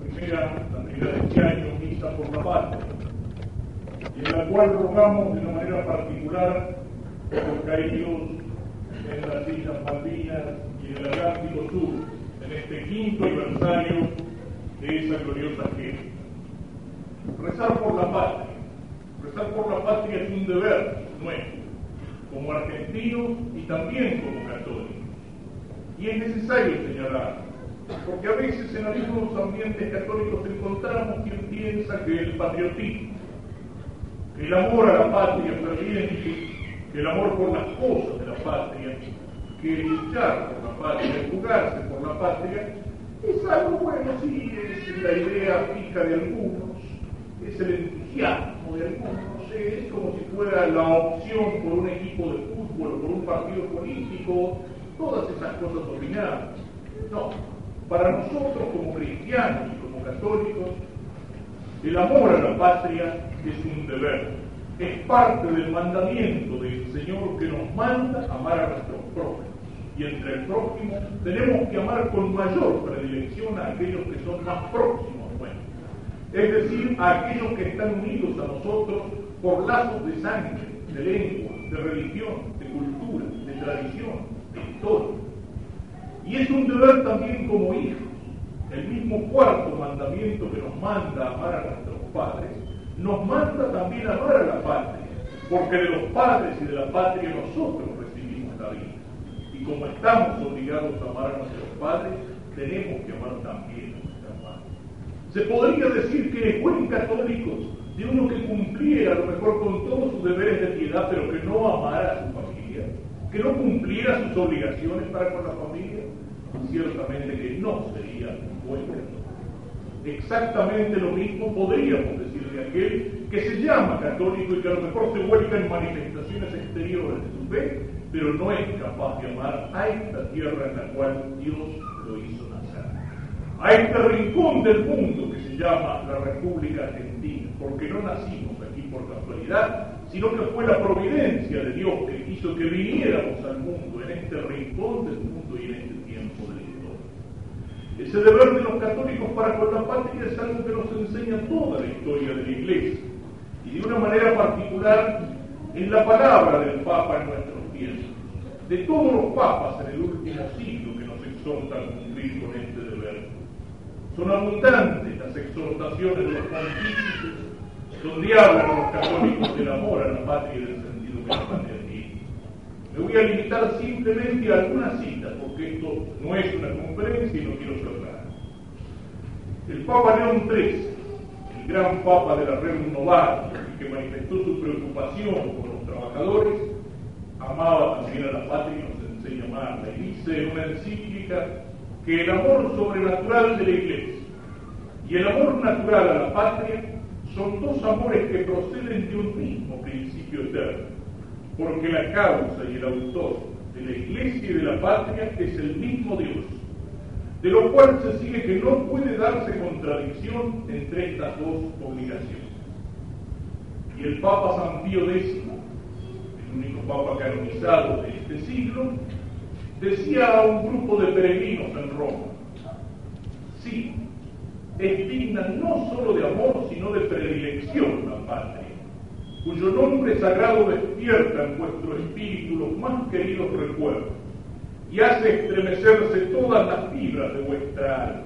primera, primera de este año, Misa por la Patria, y en la cual rogamos de una manera particular por caídos en las Islas Malvinas y en el Atlántico Sur, en este quinto aniversario de esa gloriosa gesta. Rezar por la patria, rezar por la patria es un deber nuestro, como argentinos y también como católicos. Y es necesario señalar porque a veces en algunos ambientes católicos encontramos quien piensa que el patriotismo, que el amor a la patria ferviente, que el amor por las cosas de la patria, que luchar por la patria, jugarse por la patria, es algo bueno, sí, es la idea fija de algunos, es el entusiasmo de algunos, es como si fuera la opción por un equipo de fútbol por un partido político, todas esas cosas opinadas. No, para nosotros como cristianos y como católicos, el amor a la patria es un deber, es parte del mandamiento del Señor que nos manda amar a nuestros prójimos. Y entre el prójimo tenemos que amar con mayor predilección a aquellos que son más próximos nuestros, es decir, a aquellos que están unidos a nosotros por lazos de sangre, de lengua, de religión, de cultura, de tradición. Y es un deber también como hijos. El mismo cuarto mandamiento que nos manda amar a nuestros padres, nos manda también amar a la patria, porque de los padres y de la patria nosotros recibimos la vida. Y como estamos obligados a amar a nuestros padres, tenemos que amar también a nuestra madre. Se podría decir que es buen católico de uno que cumpliera a lo mejor con todos sus deberes de piedad, pero que no amara a su familia, que no cumpliera sus obligaciones para con la familia ciertamente que no sería buen católico. Exactamente lo mismo podríamos decir de aquel que se llama católico y que a lo mejor se vuelca en manifestaciones exteriores de su fe, pero no es capaz de amar a esta tierra en la cual Dios lo hizo nacer. A este rincón del mundo que se llama la República Argentina, porque no nacimos aquí por casualidad, sino que fue la providencia de Dios que hizo que viniéramos al mundo, en este rincón del mundo y en este tiempo de la historia. Ese deber de los católicos para con la patria es algo que nos enseña toda la historia de la Iglesia, y de una manera particular en la palabra del Papa en nuestros tiempos, de todos los papas en el último siglo que nos exhortan a cumplir con este deber. Son abundantes las exhortaciones de los pontífices donde hablan los católicos del amor a la patria y del sentido tiene. Me voy a limitar simplemente a algunas citas, porque esto no es una conferencia y no quiero cerrar. El Papa León III, el gran Papa de la Renovada, que manifestó su preocupación por los trabajadores, amaba también a la patria y nos enseña a amarla. Y dice en una encíclica que el amor sobrenatural de la Iglesia y el amor natural a la patria son dos amores que proceden de un mismo principio eterno, porque la causa y el autor de la iglesia y de la patria es el mismo Dios, de lo cual se sigue que no puede darse contradicción entre estas dos obligaciones. Y el Papa San Pío X, el único Papa canonizado de este siglo, decía a un grupo de peregrinos en Roma, sí, es digna no solo de amor, sino de predilección la patria, cuyo nombre sagrado despierta en vuestro espíritu los más queridos recuerdos y hace estremecerse todas las fibras de vuestra alma.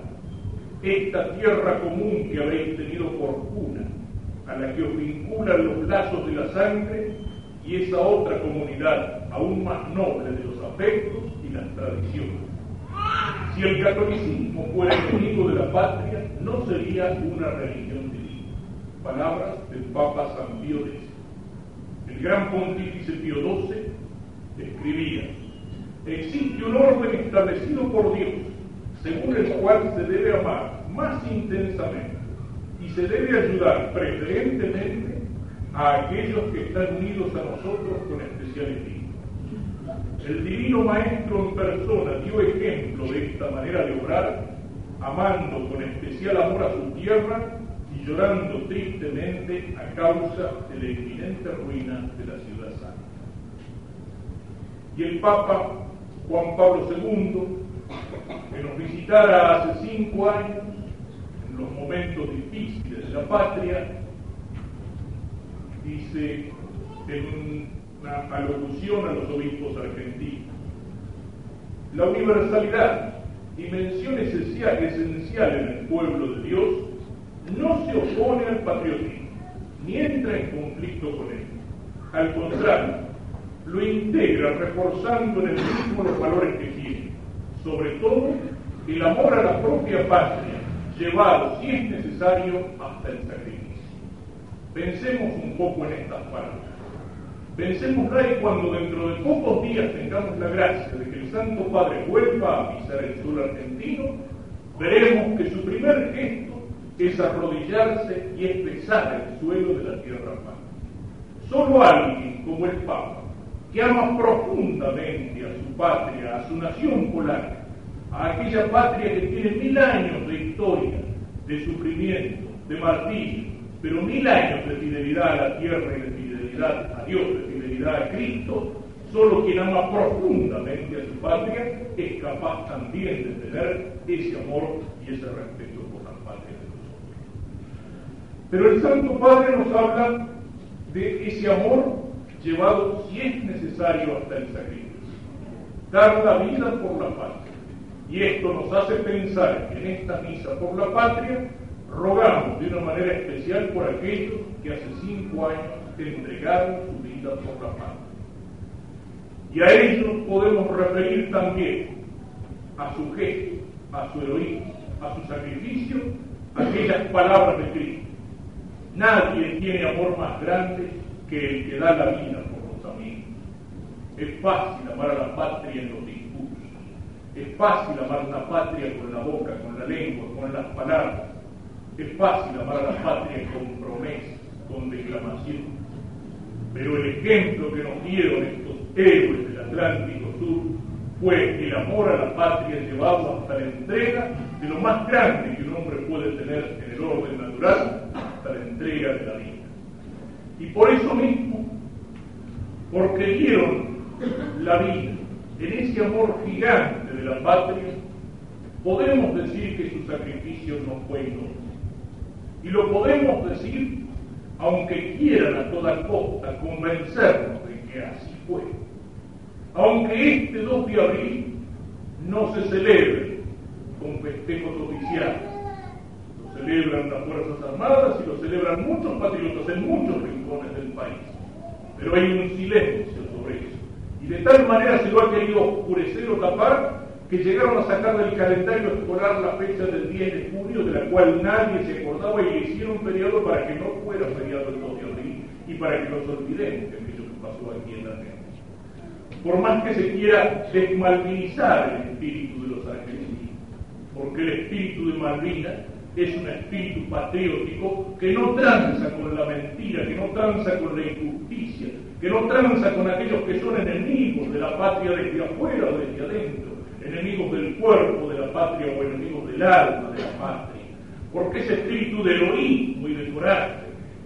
Esta tierra común que habéis tenido por cuna, a la que os vinculan los lazos de la sangre, y esa otra comunidad aún más noble de los afectos y las tradiciones. Si el catolicismo fuera enemigo de la patria, no sería una religión divina. Palabras del Papa San Pío X. El gran pontífice Pío XII escribía, existe un orden establecido por Dios, según el cual se debe amar más intensamente y se debe ayudar preferentemente a aquellos que están unidos a nosotros con especial estima. El divino Maestro en persona dio ejemplo de esta manera de obrar, amando con especial amor a su tierra llorando tristemente a causa de la inminente ruina de la ciudad santa. Y el Papa Juan Pablo II que nos visitara hace cinco años, en los momentos difíciles de la patria, dice en una alocución a los obispos argentinos, la universalidad, dimensión esencial, esencial en el pueblo de Dios, no se opone al patriotismo, ni entra en conflicto con él. Al contrario, lo integra reforzando en el mismo los valores que tiene, sobre todo el amor a la propia patria, llevado, si es necesario, hasta el sacrificio. Pensemos un poco en estas palabras. Pensemos y cuando dentro de pocos días tengamos la gracia de que el Santo Padre vuelva a pisar el suelo argentino, veremos que su primer gesto es arrodillarse y expresar el suelo de la tierra madre. Solo alguien como el Papa, que ama profundamente a su patria, a su nación polaca, a aquella patria que tiene mil años de historia, de sufrimiento, de martirio, pero mil años de fidelidad a la tierra y de fidelidad a Dios, de fidelidad a Cristo, solo quien ama profundamente a su patria es capaz también de tener ese amor y ese respeto por la patria de nosotros. Pero el Santo Padre nos habla de ese amor llevado, si es necesario, hasta el sacrificio. Dar la vida por la patria. Y esto nos hace pensar que en esta misa por la patria rogamos de una manera especial por aquellos que hace cinco años entregaron su vida por la patria. Y a ellos podemos referir también a su gesto, a su heroísmo, a su sacrificio, aquellas palabras de Cristo. Nadie tiene amor más grande que el que da la vida por los amigos. Es fácil amar a la patria en los discursos. Es fácil amar a la patria con la boca, con la lengua, con las palabras. Es fácil amar a la patria con promesa, con declamación. Pero el ejemplo que nos dieron estos héroes del Atlántico Sur fue el amor a la patria llevado hasta la entrega de lo más grande que un hombre puede tener en el orden natural, entrega de la vida. Y por eso mismo, porque dieron la vida en ese amor gigante de la patria, podemos decir que su sacrificio no fue inútil. Y lo podemos decir aunque quieran a toda costa convencernos de que así fue. Aunque este 2 de abril no se celebre con festejos oficiales, celebran las Fuerzas Armadas y lo celebran muchos patriotas en muchos rincones del país. Pero hay un silencio sobre eso. Y de tal manera se lo ha querido oscurecer o tapar que llegaron a sacar del calendario escolar la fecha del 10 de junio, de la cual nadie se acordaba, y le hicieron feriado para que no fuera feriado el 2 de abril y para que no se olvidemos de aquello que pasó aquí en la Argentina. Por más que se quiera desmalvinizar el espíritu de los argentinos, porque el espíritu de Malvinas es un espíritu patriótico que no tranza con la mentira, que no tranza con la injusticia, que no tranza con aquellos que son enemigos de la patria desde afuera o desde adentro, enemigos del cuerpo de la patria o enemigos del alma de la patria, porque ese espíritu de heroísmo y de coraje,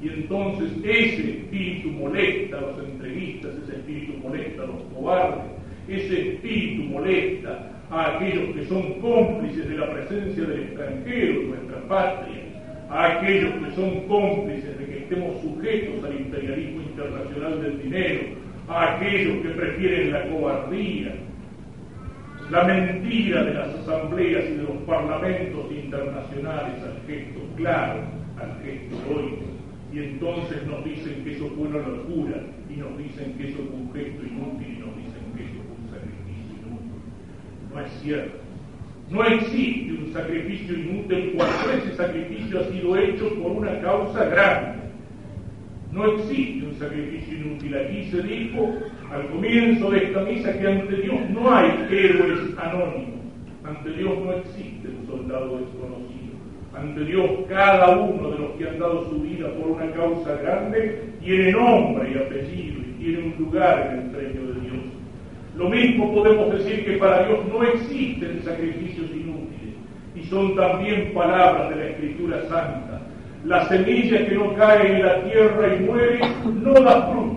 y entonces ese espíritu molesta a los entreguistas, ese espíritu molesta a los cobardes, ese espíritu molesta a aquellos que son cómplices de la presencia del extranjero en nuestra patria, a aquellos que son cómplices de que estemos sujetos al imperialismo internacional del dinero, a aquellos que prefieren la cobardía, la mentira de las asambleas y de los parlamentos internacionales al gesto claro, al gesto heroico. Y entonces nos dicen que eso fue una locura, y nos dicen que eso fue un gesto inútil, y nos dicen que eso fue un sacrificio inútil. No existe un sacrificio inútil cuando ese sacrificio ha sido hecho por una causa grande. No existe un sacrificio inútil. Aquí se dijo al comienzo de esta misa que ante Dios no hay héroes anónimos. Ante Dios no existe un soldado desconocido. Ante Dios cada uno de los que han dado su vida por una causa grande tiene nombre y apellido y tiene un lugar en el premio de Dios. Lo mismo podemos decir que para Dios no existen sacrificios inútiles y son también palabras de la Escritura Santa. La semilla que no cae en la tierra y muere no da fruto.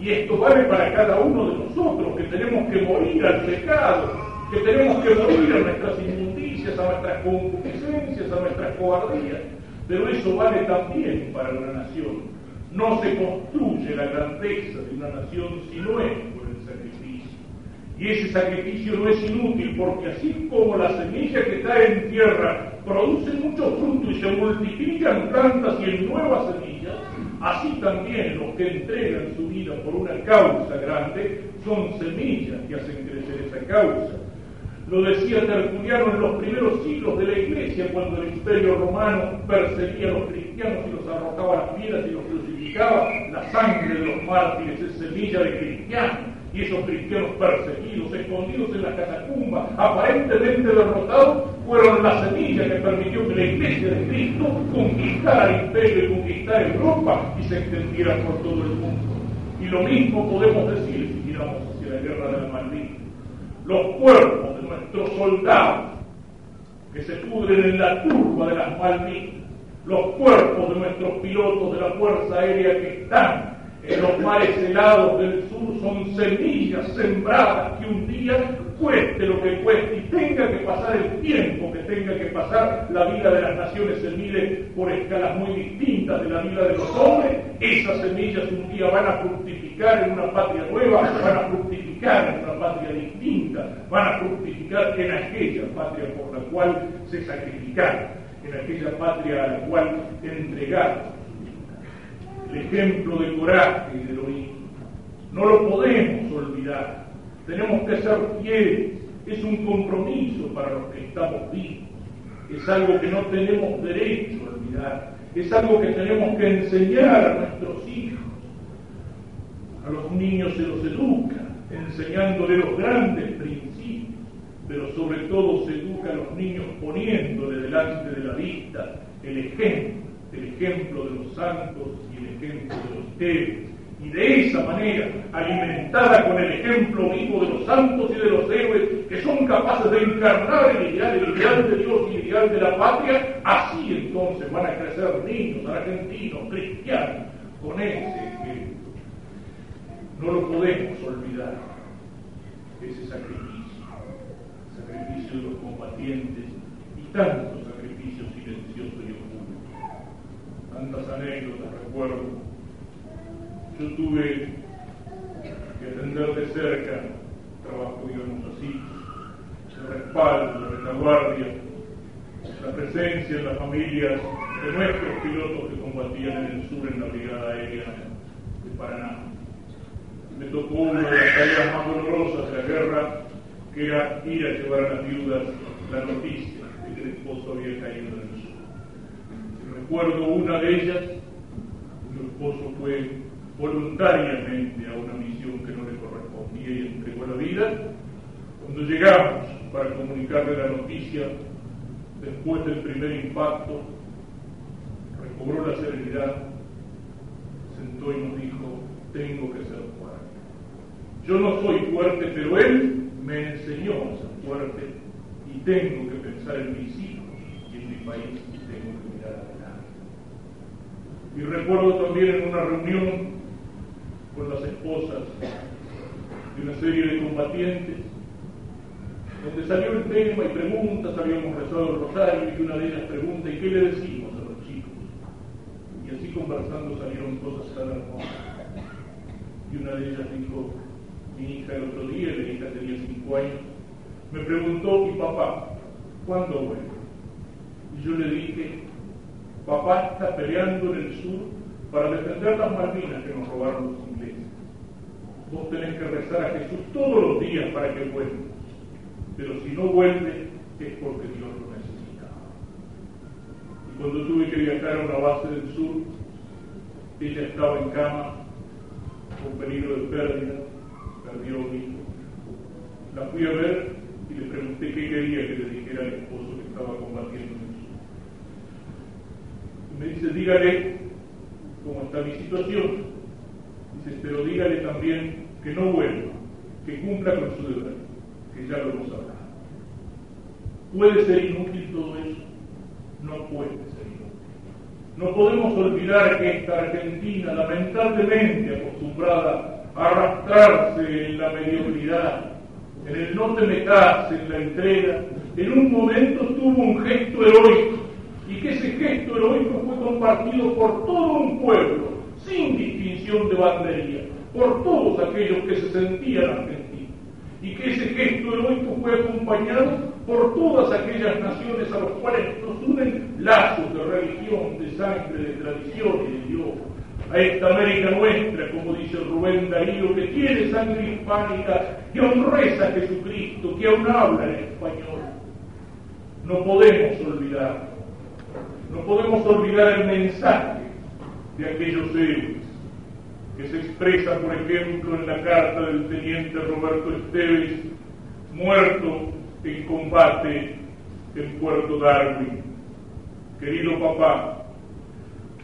Y esto vale para cada uno de nosotros, que tenemos que morir al pecado que tenemos que morir a nuestras inmundicias, a nuestras concupiscencias, a nuestras cobardías. Pero eso vale también para una nación. No se construye la grandeza de una nación si no es. Y ese sacrificio no es inútil porque así como la semilla que cae en tierra produce mucho fruto y se multiplican plantas y en nuevas semillas, así también los que entregan su vida por una causa grande son semillas que hacen crecer esa causa. Lo decía Tertuliano en los primeros siglos de la Iglesia, cuando el Imperio Romano perseguía a los cristianos y los arrojaba a las piedras y los crucificaba. La sangre de los mártires es semilla de cristianos. Y esos cristianos perseguidos, escondidos en las catacumbas, aparentemente derrotados, fueron la semilla que permitió que la Iglesia de Cristo conquistara el Imperio y conquistara Europa y se extendiera por todo el mundo. Y lo mismo podemos decir si miramos hacia la guerra de la Malvinas. Los cuerpos de nuestros soldados que se pudren en la turba de las Malvinas, los cuerpos de nuestros pilotos de la Fuerza Aérea que están en los mares helados del sur son semillas sembradas que un día, cueste lo que cueste y tenga que pasar el tiempo que tenga que pasar, la vida de las naciones se mide por escalas muy distintas de la vida de los hombres, esas semillas un día van a fructificar en una patria nueva, van a fructificar en una patria distinta, van a fructificar en aquella patria por la cual se sacrificaron, en aquella patria a la cual entregaron el ejemplo de coraje y de heroísmo. No lo podemos olvidar. Tenemos que ser fieles. Es un compromiso para los que estamos vivos. Es algo que no tenemos derecho a olvidar. Es algo que tenemos que enseñar a nuestros hijos. A los niños se los educa, enseñándole los grandes principios, pero sobre todo se educa a los niños poniéndole delante de la vista el ejemplo, el ejemplo de los santos y el ejemplo de los héroes. Y de esa manera, alimentada con el ejemplo vivo de los santos y de los héroes, que son capaces de encarnar el ideal, el ideal de Dios y el ideal de la patria, así entonces van a crecer niños argentinos, cristianos, con ese ejemplo. No lo podemos olvidar, ese sacrificio, el sacrificio de los combatientes y tantos sacrificios silenciosos y ocultos. Tantas anécdotas recuerdo yo tuve que atender de cerca, trabajo, digamos así, de respaldo, de retaguardia, la presencia en las familias de nuestros pilotos que combatían en el sur en la Brigada Aérea de Paraná. Me tocó una de las tareas más dolorosas de la guerra, que era ir a llevar a las viudas la noticia de que el esposo había caído en el sur. Recuerdo una de ellas, voluntariamente a una misión que no le correspondía y entregó la vida. Cuando llegamos para comunicarle la noticia, después del primer impacto, recobró la serenidad, sentó y nos dijo, tengo que ser fuerte. Yo no soy fuerte, pero él me enseñó a ser fuerte y tengo que pensar en mis hijos y en mi país y tengo que mirar adelante. Y recuerdo también en una reunión con las esposas de una serie de combatientes, donde salió el tema y preguntas, habíamos rezado el rosario y una de ellas pregunta, ¿y qué le decimos a los chicos? Y así conversando salieron cosas tan hermosas. Y una de ellas dijo, mi hija el otro día, mi hija tenía cinco años, me preguntó, ¿y papá? ¿Cuándo vuelve? Y yo le dije, papá está peleando en el sur para defender las Malvinas que nos robaron los. Vos tenés que rezar a Jesús todos los días para que vuelva. Pero si no vuelve, es porque Dios lo necesitaba. Y cuando tuve que viajar a una base del sur, ella estaba en cama, con peligro de pérdida, perdió un hijo. La fui a ver y le pregunté qué quería que le dijera al esposo que estaba combatiendo en el sur. Y me dice, dígale cómo está mi situación. Dice, pero dígale también que no vuelva, que cumpla con su deber, que ya lo hemos hablado. ¿Puede ser inútil todo eso? No puede ser inútil. No podemos olvidar que esta Argentina, lamentablemente acostumbrada a arrastrarse en la mediocridad, en el no te metas en la entrega, en un momento tuvo un gesto heroico y que ese gesto heroico fue compartido por todo un pueblo, sin distinción de bandería, por todos aquellos que se sentían argentinos, y que ese gesto heroico fue acompañado por todas aquellas naciones a las cuales nos unen lazos de religión, de sangre, de tradición y de Dios. A esta América nuestra, como dice Rubén Darío, que tiene sangre hispánica, que aún reza a Jesucristo, que aún habla en español. No podemos olvidar, no podemos olvidar el mensaje de aquellos héroes que se expresa, por ejemplo, en la carta del teniente Roberto Esteves, muerto en combate en Puerto Darwin. Querido papá,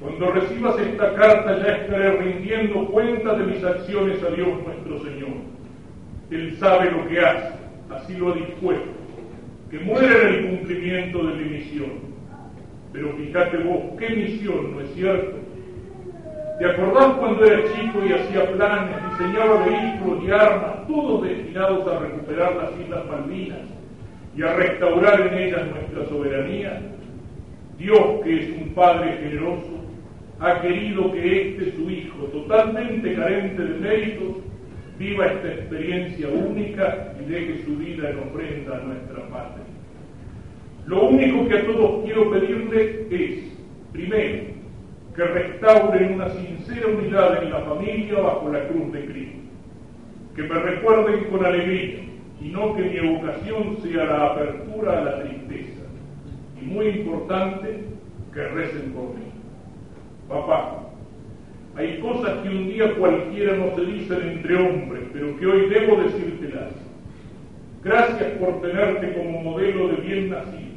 cuando recibas esta carta ya estaré rindiendo cuenta de mis acciones a Dios nuestro Señor. Él sabe lo que hace, así lo ha dispuesto, que muere en el cumplimiento de mi misión. Pero fíjate vos, ¿qué misión, no es cierto? ¿Te acordás cuando era chico y hacía planes, diseñaba vehículos y armas, todos destinados a recuperar las Islas Malvinas y a restaurar en ellas nuestra soberanía? Dios, que es un Padre generoso, ha querido que este su Hijo, totalmente carente de méritos, viva esta experiencia única y deje su vida en ofrenda a nuestra patria. Lo único que a todos quiero pedirle es, primero, que restauren una sincera unidad en la familia bajo la cruz de Cristo, que me recuerden con alegría y no que mi evocación sea la apertura a la tristeza, y muy importante, que recen por mí. Papá, hay cosas que un día cualquiera no se dicen entre hombres, pero que hoy debo decírtelas. Gracias por tenerte como modelo de bien nacido.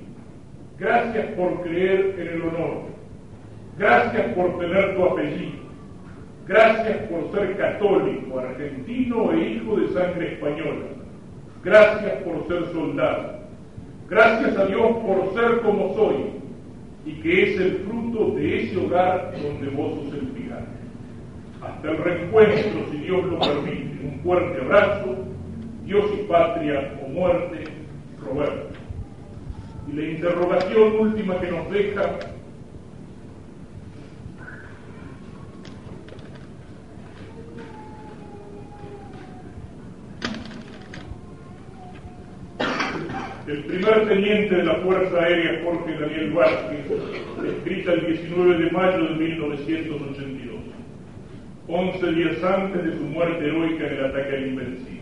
Gracias por creer en el honor Gracias por tener tu apellido. Gracias por ser católico, argentino e hijo de sangre española. Gracias por ser soldado. Gracias a Dios por ser como soy y que es el fruto de ese hogar donde vos sos el. Hasta el reencuentro, si Dios lo permite. Un fuerte abrazo. Dios y patria o muerte, Roberto. Y la interrogación última que nos deja el primer teniente de la Fuerza Aérea Jorge Daniel Vázquez, escrita el 19 de mayo de 1982, 11 días antes de su muerte heroica en el ataque al Invencible,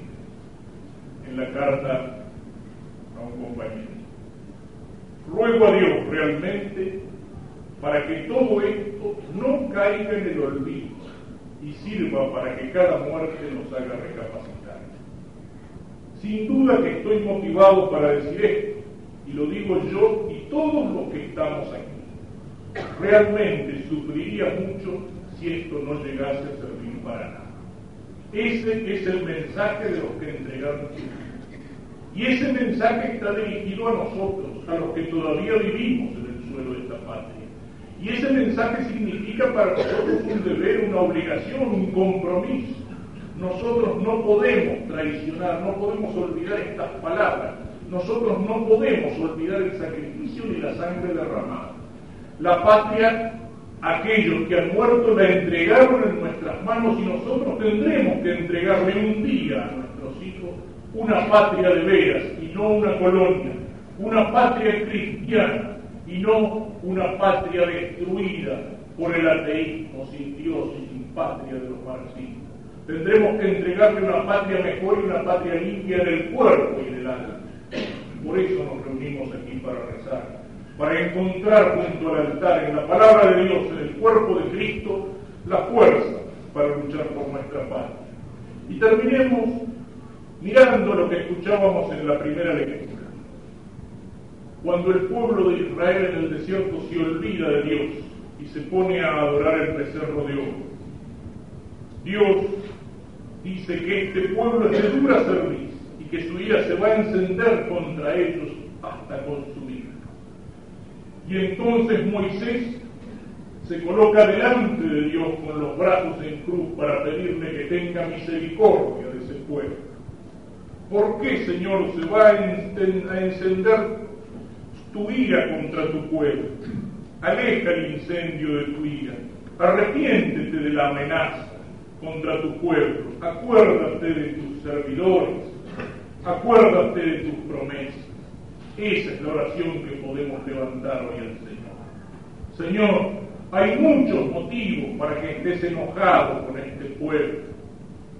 en la carta a un compañero. Ruego a Dios realmente para que todo esto no caiga en el olvido y sirva para que cada muerte nos haga recapacitar. Sin duda que estoy motivado para decir esto, y lo digo yo y todos los que estamos aquí. Realmente sufriría mucho si esto no llegase a servir para nada. Ese es el mensaje de los que entregaron su vida. Y ese mensaje está dirigido a nosotros, a los que todavía vivimos en el suelo de esta patria. Y ese mensaje significa para nosotros un deber, una obligación, un compromiso nosotros no podemos traicionar, no podemos olvidar estas palabras. Nosotros no podemos olvidar el sacrificio ni la sangre derramada. La patria, aquellos que han muerto la entregaron en nuestras manos y nosotros tendremos que entregarle un día a nuestros hijos una patria de veras y no una colonia, una patria cristiana y no una patria destruida por el ateísmo sin Dios y sin patria de los marxistas. Tendremos que entregarle una patria mejor y una patria limpia en el cuerpo y en el alma. Por eso nos reunimos aquí para rezar, para encontrar junto al altar, en la palabra de Dios, en el cuerpo de Cristo, la fuerza para luchar por nuestra patria. Y terminemos mirando lo que escuchábamos en la primera lectura. Cuando el pueblo de Israel en el desierto se olvida de Dios y se pone a adorar el becerro de oro. Dios dice que este pueblo es de dura servicio y que su ira se va a encender contra ellos hasta consumir. Y entonces Moisés se coloca delante de Dios con los brazos en cruz para pedirle que tenga misericordia de ese pueblo. ¿Por qué, Señor, se va a encender tu ira contra tu pueblo? Aleja el incendio de tu ira. Arrepiéntete de la amenaza contra tu pueblo. Acuérdate de tus servidores. Acuérdate de tus promesas. Esa es la oración que podemos levantar hoy al Señor. Señor, hay muchos motivos para que estés enojado con este pueblo.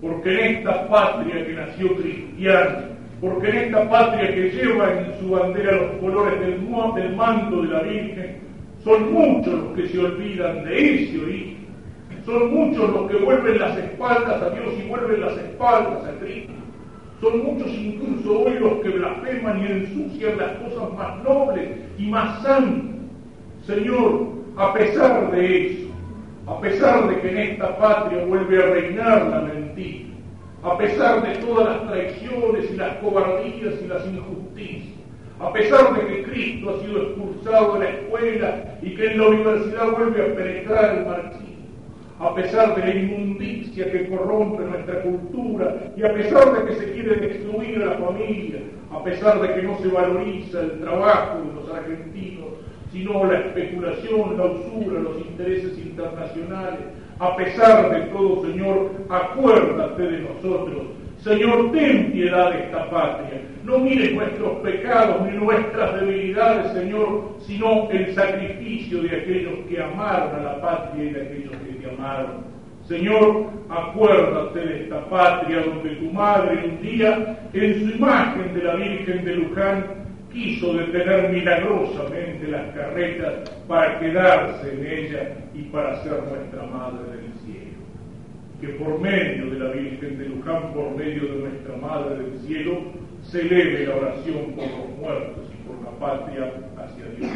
Porque en esta patria que nació cristiana, porque en esta patria que lleva en su bandera los colores del, del manto de la Virgen, son muchos los que se olvidan de ese origen. Son muchos los que vuelven las espaldas a Dios y vuelven las espaldas a Cristo. Son muchos incluso hoy los que blasfeman y ensucian las cosas más nobles y más santas. Señor, a pesar de eso, a pesar de que en esta patria vuelve a reinar la mentira, a pesar de todas las traiciones y las cobardías y las injusticias, a pesar de que Cristo ha sido expulsado de la escuela y que en la universidad vuelve a penetrar el marxismo, a pesar de la inmundicia que corrompe nuestra cultura y a pesar de que se quiere destruir la familia, a pesar de que no se valoriza el trabajo de los argentinos, sino la especulación, la usura, los intereses internacionales, a pesar de todo, Señor, acuérdate de nosotros. Señor, ten piedad de esta patria. No mires nuestros pecados ni nuestras debilidades, Señor, sino el sacrificio de aquellos que amaron a la patria y de aquellos que te amaron. Señor, acuérdate de esta patria donde tu madre un día, en su imagen de la Virgen de Luján, quiso detener milagrosamente las carretas para quedarse en ella y para ser nuestra Madre del. Que por medio de la Virgen de Luján, por medio de nuestra Madre del Cielo, se la oración por los muertos y por la patria hacia Dios.